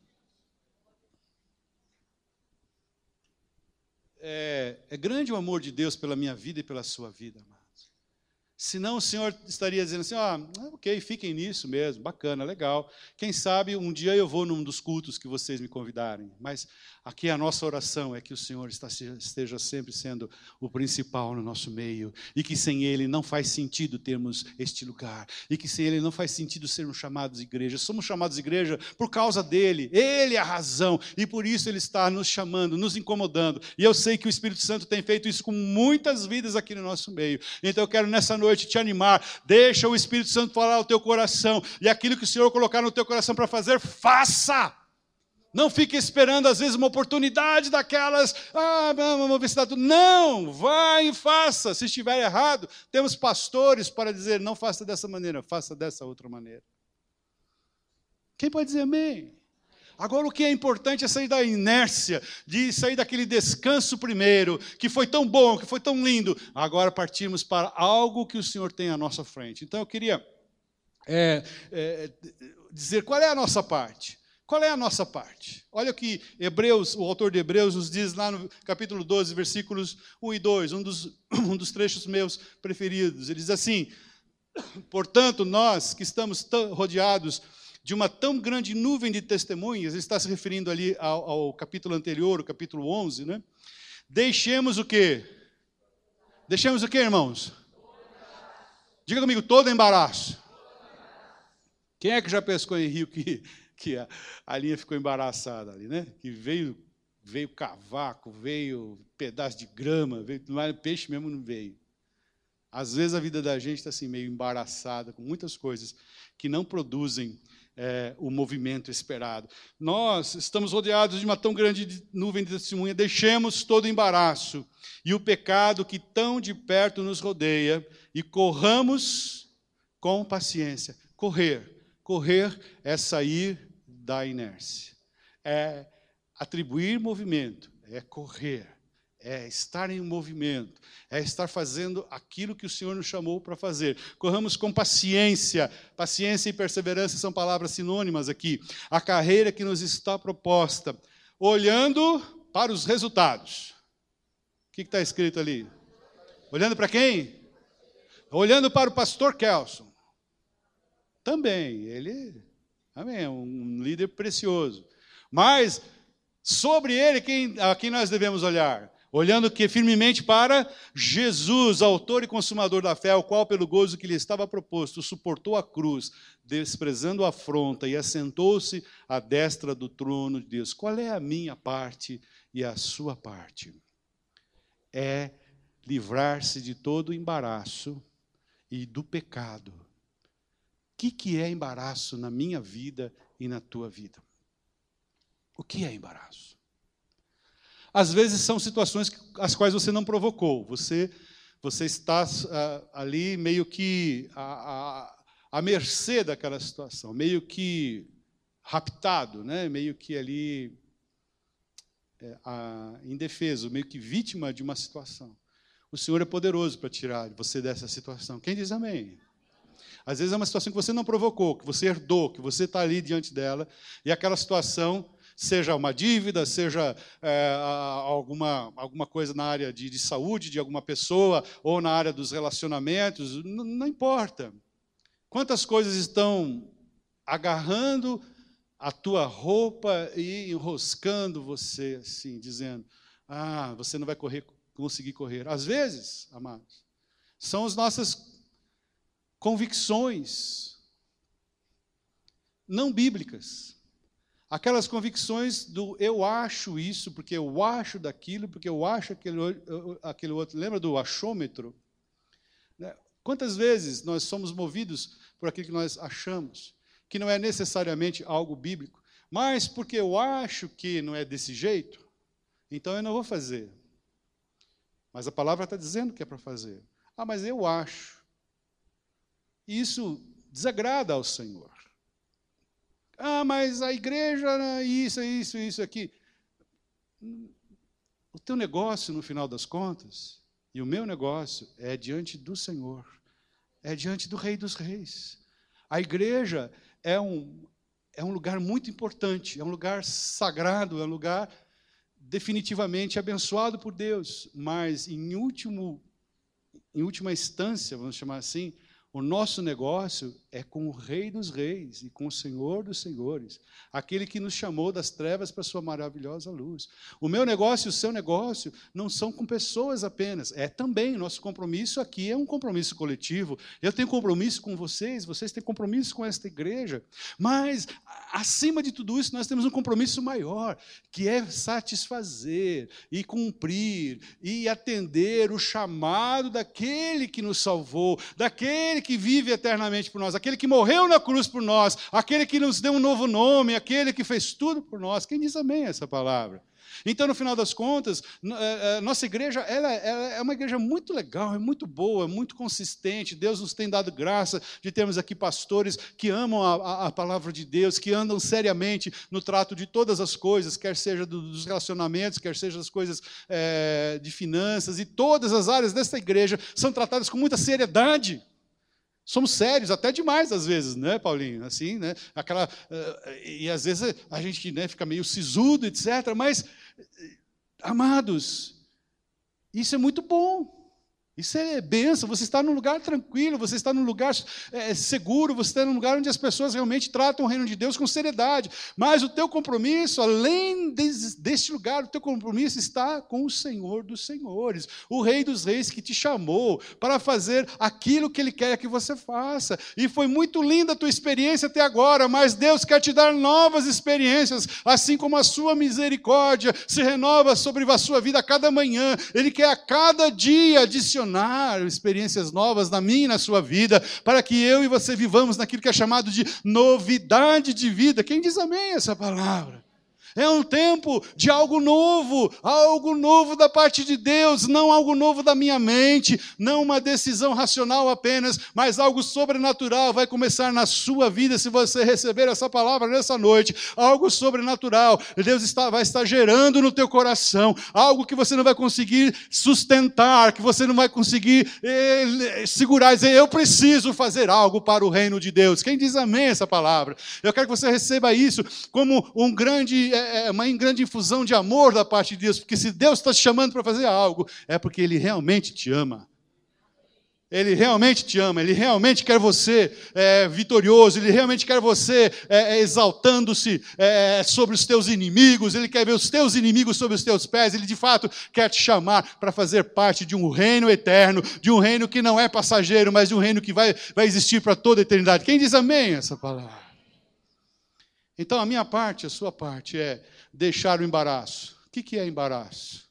Speaker 1: É, é grande o amor de Deus pela minha vida e pela sua vida, amado. Senão o Senhor estaria dizendo assim: ah, ok, fiquem nisso mesmo, bacana, legal. Quem sabe um dia eu vou num dos cultos que vocês me convidarem. Mas aqui a nossa oração é que o Senhor esteja sempre sendo o principal no nosso meio. E que sem Ele não faz sentido termos este lugar. E que sem Ele não faz sentido sermos chamados igreja. Somos chamados igreja por causa dele. Ele é a razão. E por isso Ele está nos chamando, nos incomodando. E eu sei que o Espírito Santo tem feito isso com muitas vidas aqui no nosso meio. Então eu quero nessa noite noite te animar. Deixa o Espírito Santo falar ao teu coração. E aquilo que o Senhor colocar no teu coração para fazer, faça. Não fique esperando, às vezes, uma oportunidade daquelas. Ah, vamos ver se está tudo. Não, vai e faça. Se estiver errado, temos pastores para dizer: não faça dessa maneira, faça dessa outra maneira. Quem pode dizer amém? Agora, o que é importante é sair da inércia, de sair daquele descanso primeiro, que foi tão bom, que foi tão lindo. Agora partimos para algo que o Senhor tem à nossa frente. Então, eu queria é, é, dizer qual é a nossa parte. Qual é a nossa parte? Olha o que Hebreus, o autor de Hebreus nos diz lá no capítulo 12, versículos 1 e 2, um dos, um dos trechos meus preferidos. Ele diz assim: Portanto, nós que estamos rodeados de uma tão grande nuvem de testemunhas, ele está se referindo ali ao, ao capítulo anterior, o capítulo 11, né? Deixemos o quê? Deixemos o quê, irmãos? Diga comigo, todo embaraço. Quem é que já pescou em rio que, que a, a linha ficou embaraçada ali, né? Que veio, veio cavaco, veio pedaço de grama, veio, mas peixe mesmo não veio. Às vezes a vida da gente está assim, meio embaraçada, com muitas coisas que não produzem é, o movimento esperado. Nós estamos rodeados de uma tão grande nuvem de testemunha, deixemos todo embaraço e o pecado que tão de perto nos rodeia e corramos com paciência. Correr. Correr é sair da inércia, é atribuir movimento, é correr é estar em movimento, é estar fazendo aquilo que o Senhor nos chamou para fazer. Corramos com paciência. Paciência e perseverança são palavras sinônimas aqui. A carreira que nos está proposta, olhando para os resultados. O que está escrito ali? Olhando para quem? Olhando para o pastor Kelson. Também, ele amém, é um líder precioso. Mas sobre ele, quem, a quem nós devemos olhar? Olhando que firmemente para Jesus, autor e consumador da fé, o qual, pelo gozo que lhe estava proposto, suportou a cruz, desprezando a afronta e assentou-se à destra do trono de Deus. Qual é a minha parte e a sua parte? É livrar-se de todo o embaraço e do pecado. O que, que é embaraço na minha vida e na tua vida? O que é embaraço? Às vezes são situações as quais você não provocou. Você, você está uh, ali meio que à, à, à mercê daquela situação, meio que raptado, né? meio que ali é, a, indefeso, meio que vítima de uma situação. O Senhor é poderoso para tirar você dessa situação. Quem diz amém? Às vezes é uma situação que você não provocou, que você herdou, que você está ali diante dela, e aquela situação seja uma dívida, seja é, alguma, alguma coisa na área de, de, saúde de alguma pessoa, ou na área dos relacionamentos, não, importa. Quantas coisas estão agarrando a tua roupa e enroscando você, assim, dizendo: Ah, você não vai correr, conseguir correr. Às vezes, amados, são as nossas convicções não bíblicas aquelas convicções do eu acho isso, porque eu acho daquilo, porque eu acho aquele, aquele outro. Lembra do achômetro? Né? Quantas vezes nós somos movidos por aquilo que nós achamos, que não é necessariamente algo bíblico, mas porque eu acho que não é desse jeito, então eu não vou fazer. Mas a palavra está dizendo que é para fazer. Ah, mas eu acho. E isso desagrada ao Senhor. Ah, mas a igreja, isso, isso, isso aqui. O teu negócio, no final das contas, e o meu negócio é diante do Senhor, é diante do Rei dos Reis. A igreja é um, é um lugar muito importante, é um lugar sagrado, é um lugar definitivamente abençoado por Deus, mas em último em última instância, vamos chamar assim, o nosso negócio é com o Rei dos Reis e com o Senhor dos Senhores, aquele que nos chamou das trevas para a sua maravilhosa luz. O meu negócio e o seu negócio não são com pessoas apenas, é também. Nosso compromisso aqui é um compromisso coletivo. Eu tenho compromisso com vocês, vocês têm compromisso com esta igreja. Mas, acima de tudo isso, nós temos um compromisso maior, que é satisfazer e cumprir e atender o chamado daquele que nos salvou, daquele aquele que vive eternamente por nós, aquele que morreu na cruz por nós, aquele que nos deu um novo nome, aquele que fez tudo por nós. Quem diz amém a essa palavra? Então, no final das contas, é, é, nossa igreja ela, é uma igreja muito legal, é muito boa, é muito consistente. Deus nos tem dado graça de termos aqui pastores que amam a, a palavra de Deus, que andam seriamente no trato de todas as coisas, quer seja dos relacionamentos, quer seja das coisas é, de finanças, e todas as áreas dessa igreja são tratadas com muita seriedade. Somos sérios, até demais às vezes, né, Paulinho? Assim, né? Aquela, uh, e às vezes a gente né, fica meio sisudo, etc. Mas, amados, isso é muito bom. Isso é benção, você está num lugar tranquilo, você está num lugar é, seguro, você está num lugar onde as pessoas realmente tratam o reino de Deus com seriedade. Mas o teu compromisso, além deste lugar, o teu compromisso está com o Senhor dos Senhores, o Rei dos Reis que te chamou para fazer aquilo que Ele quer que você faça. E foi muito linda a tua experiência até agora, mas Deus quer te dar novas experiências, assim como a sua misericórdia se renova sobre a sua vida a cada manhã. Ele quer a cada dia adicionar experiências novas na minha e na sua vida, para que eu e você vivamos naquilo que é chamado de novidade de vida. Quem diz amém essa palavra? É um tempo de algo novo, algo novo da parte de Deus, não algo novo da minha mente, não uma decisão racional apenas, mas algo sobrenatural vai começar na sua vida se você receber essa palavra nessa noite. Algo sobrenatural. Deus está, vai estar gerando no teu coração algo que você não vai conseguir sustentar, que você não vai conseguir eh, segurar e dizer, eu preciso fazer algo para o reino de Deus. Quem diz amém essa palavra? Eu quero que você receba isso como um grande. É, é uma grande infusão de amor da parte de Deus, porque se Deus está te chamando para fazer algo, é porque Ele realmente te ama. Ele realmente te ama, Ele realmente quer você é, vitorioso, Ele realmente quer você é, é exaltando-se é, sobre os teus inimigos, Ele quer ver os teus inimigos sobre os teus pés, Ele de fato quer te chamar para fazer parte de um reino eterno, de um reino que não é passageiro, mas de um reino que vai, vai existir para toda a eternidade. Quem diz amém essa palavra? Então, a minha parte, a sua parte, é deixar o embaraço. O que é embaraço?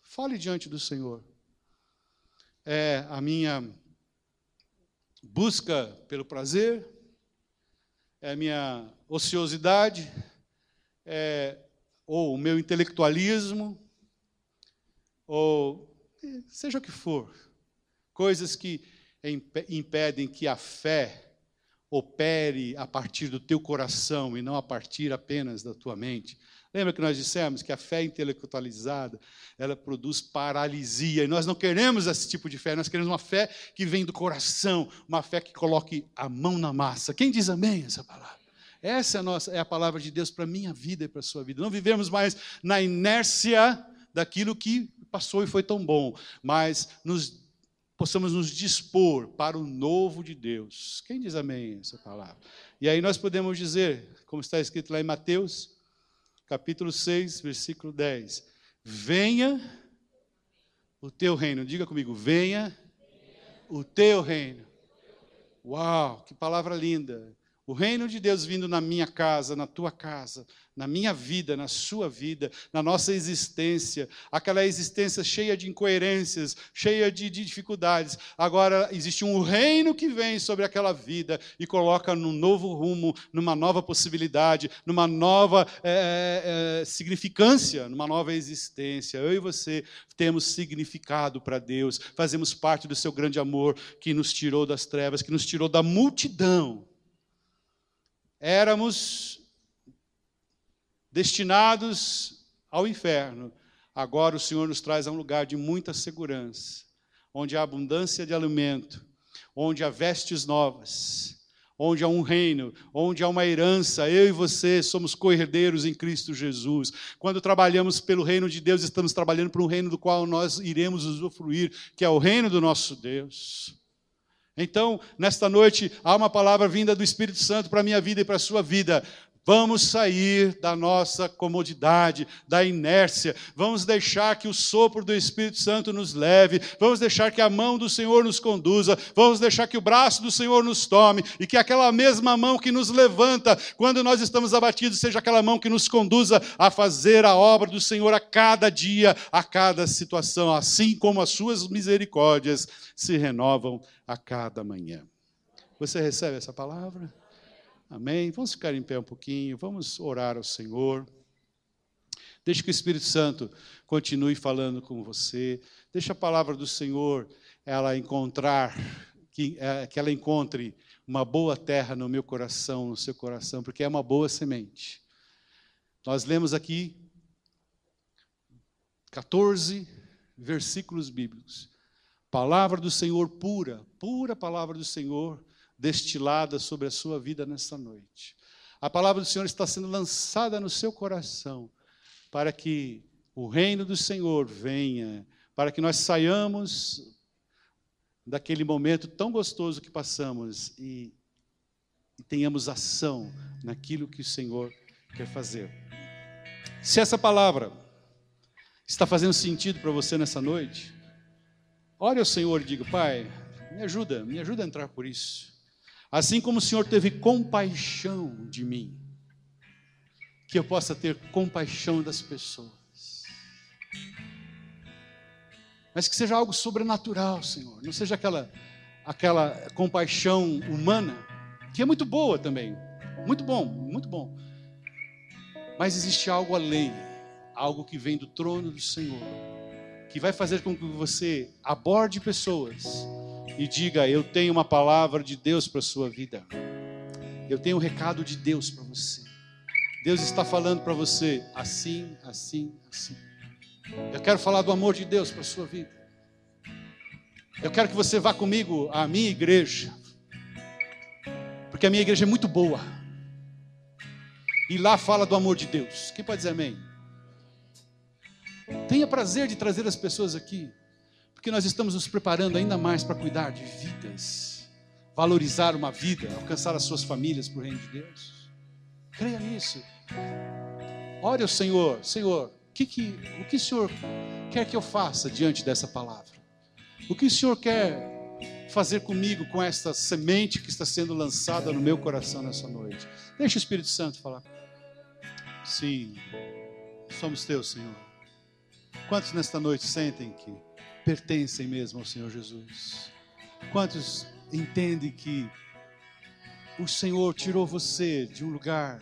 Speaker 1: Fale diante do Senhor. É a minha busca pelo prazer, é a minha ociosidade, é, ou o meu intelectualismo, ou seja o que for, coisas que impedem que a fé opere a partir do teu coração e não a partir apenas da tua mente. Lembra que nós dissemos que a fé intelectualizada, ela produz paralisia, e nós não queremos esse tipo de fé, nós queremos uma fé que vem do coração, uma fé que coloque a mão na massa. Quem diz amém essa palavra? Essa é a, nossa, é a palavra de Deus para a minha vida e para a sua vida. Não vivemos mais na inércia daquilo que passou e foi tão bom, mas nos possamos nos dispor para o novo de Deus. Quem diz amém essa palavra? E aí nós podemos dizer, como está escrito lá em Mateus, capítulo 6, versículo 10: Venha o teu reino. Diga comigo, venha o teu reino. Uau, que palavra linda. O reino de Deus vindo na minha casa, na tua casa, na minha vida, na sua vida, na nossa existência, aquela existência cheia de incoerências, cheia de, de, dificuldades. Agora existe um reino que vem sobre aquela vida e coloca num novo rumo, numa nova possibilidade, numa nova é, é, significância, numa nova existência. Eu e você temos significado para Deus, fazemos parte do seu grande amor que nos tirou das trevas, que nos tirou da multidão. Éramos destinados ao inferno, agora o Senhor nos traz a um lugar de muita segurança, onde há abundância de alimento, onde há vestes novas, onde há um reino, onde há uma herança. Eu e você somos co-herdeiros em Cristo Jesus. Quando trabalhamos pelo reino de Deus, estamos trabalhando para um reino do qual nós iremos usufruir, que é o reino do nosso Deus. Então, nesta noite, há uma palavra vinda do Espírito Santo para a minha vida e para a sua vida. Vamos sair da nossa comodidade, da inércia. Vamos deixar que o sopro do Espírito Santo nos leve. Vamos deixar que a mão do Senhor nos conduza. Vamos deixar que o braço do Senhor nos tome. E que aquela mesma mão que nos levanta quando nós estamos abatidos seja aquela mão que nos conduza a fazer a obra do Senhor a cada dia, a cada situação, assim como as suas misericórdias se renovam a cada manhã. Você recebe essa palavra? Amém? Vamos ficar em pé um pouquinho, vamos orar ao Senhor. Deixe que o Espírito Santo continue falando com você. Deixe a palavra do Senhor ela encontrar, que, é, que ela encontre uma boa terra no meu coração, no seu coração, porque é uma boa semente. Nós lemos aqui 14 versículos bíblicos. Palavra do Senhor pura, pura palavra do Senhor destilada sobre a sua vida nesta noite. A palavra do Senhor está sendo lançada no seu coração para que o reino do Senhor venha, para que nós saiamos daquele momento tão gostoso que passamos e, e tenhamos ação naquilo que o Senhor quer fazer. Se essa palavra está fazendo sentido para você nessa noite, ore ao Senhor e diga: Pai, me ajuda, me ajuda a entrar por isso. Assim como o Senhor teve compaixão de mim, que eu possa ter compaixão das pessoas. Mas que seja algo sobrenatural, Senhor, não seja aquela aquela compaixão humana, que é muito boa também. Muito bom, muito bom. Mas existe algo além, algo que vem do trono do Senhor, que vai fazer com que você aborde pessoas e diga: Eu tenho uma palavra de Deus para a sua vida. Eu tenho um recado de Deus para você. Deus está falando para você assim, assim, assim. Eu quero falar do amor de Deus para a sua vida. Eu quero que você vá comigo à minha igreja. Porque a minha igreja é muito boa. E lá fala do amor de Deus. Quem pode dizer amém? Tenha prazer de trazer as pessoas aqui. Porque nós estamos nos preparando ainda mais para cuidar de vidas, valorizar uma vida, alcançar as suas famílias para o reino de Deus. Creia nisso. Ore ao Senhor, Senhor, que, que, o que o Senhor quer que eu faça diante dessa palavra? O que o Senhor quer fazer comigo com esta semente que está sendo lançada no meu coração nessa noite? Deixa o Espírito Santo falar. Sim, somos teus, Senhor. Quantos nesta noite sentem que pertencem mesmo ao Senhor Jesus? Quantos entendem que o Senhor tirou você de um lugar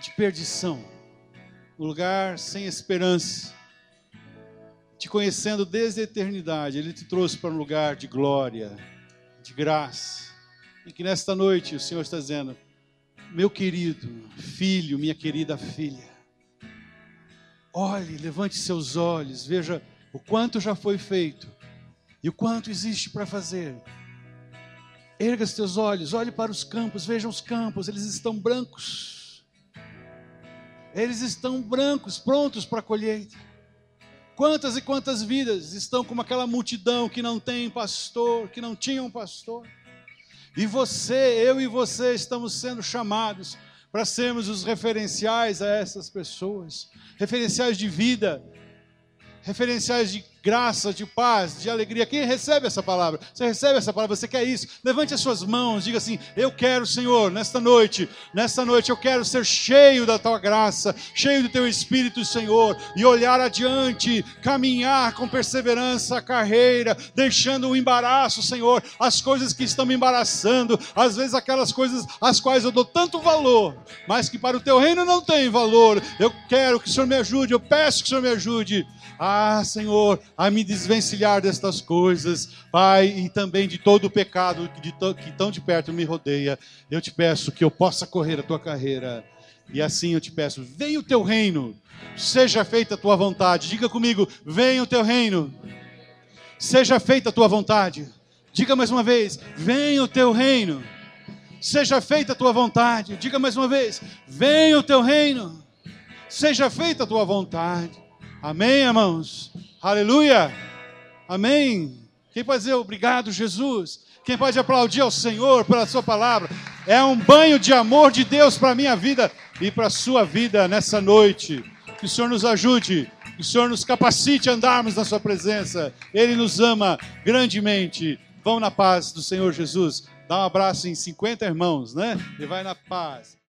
Speaker 1: de perdição, um lugar sem esperança, te conhecendo desde a eternidade, Ele te trouxe para um lugar de glória, de graça, e que nesta noite o Senhor está dizendo: meu querido filho, minha querida filha, olhe, levante seus olhos, veja o quanto já foi feito e o quanto existe para fazer. Erga os teus olhos, olhe para os campos, veja os campos, eles estão brancos. Eles estão brancos, prontos para a colheita. Quantas e quantas vidas estão como aquela multidão que não tem pastor, que não tinha um pastor. E você, eu e você estamos sendo chamados para sermos os referenciais a essas pessoas, referenciais de vida, referenciais de graça, de paz, de alegria. Quem recebe essa palavra? Você recebe essa palavra, você quer isso? Levante as suas mãos, diga assim: Eu quero, Senhor, nesta noite, nesta noite eu quero ser cheio da tua graça, cheio do teu espírito, Senhor, e olhar adiante, caminhar com perseverança a carreira, deixando o embaraço, Senhor, as coisas que estão me embaraçando, às vezes aquelas coisas às quais eu dou tanto valor, mas que para o teu reino não tem valor. Eu quero que o Senhor me ajude, eu peço que o Senhor me ajude. Ah, Senhor, a me desvencilhar destas coisas, Pai, e também de todo o pecado que, tão de perto me rodeia. Eu te peço que eu possa correr a tua carreira. E assim eu te peço, venha o teu reino, seja feita a tua vontade. Diga comigo, venha o teu reino, seja feita a tua vontade. Diga mais uma vez, venha o teu reino, Seja feita a tua vontade. Diga mais uma vez: venha o teu reino. Seja feita a tua vontade. Amém, irmãos? Aleluia. Amém. Quem pode dizer obrigado, Jesus? Quem pode aplaudir ao Senhor pela Sua palavra? É um banho de amor de Deus para a minha vida e para a sua vida nessa noite. Que o Senhor nos ajude, que o Senhor nos capacite a andarmos na Sua presença. Ele nos ama grandemente. Vão na paz do Senhor Jesus. Dá um abraço em 50 irmãos, né? E vai na paz.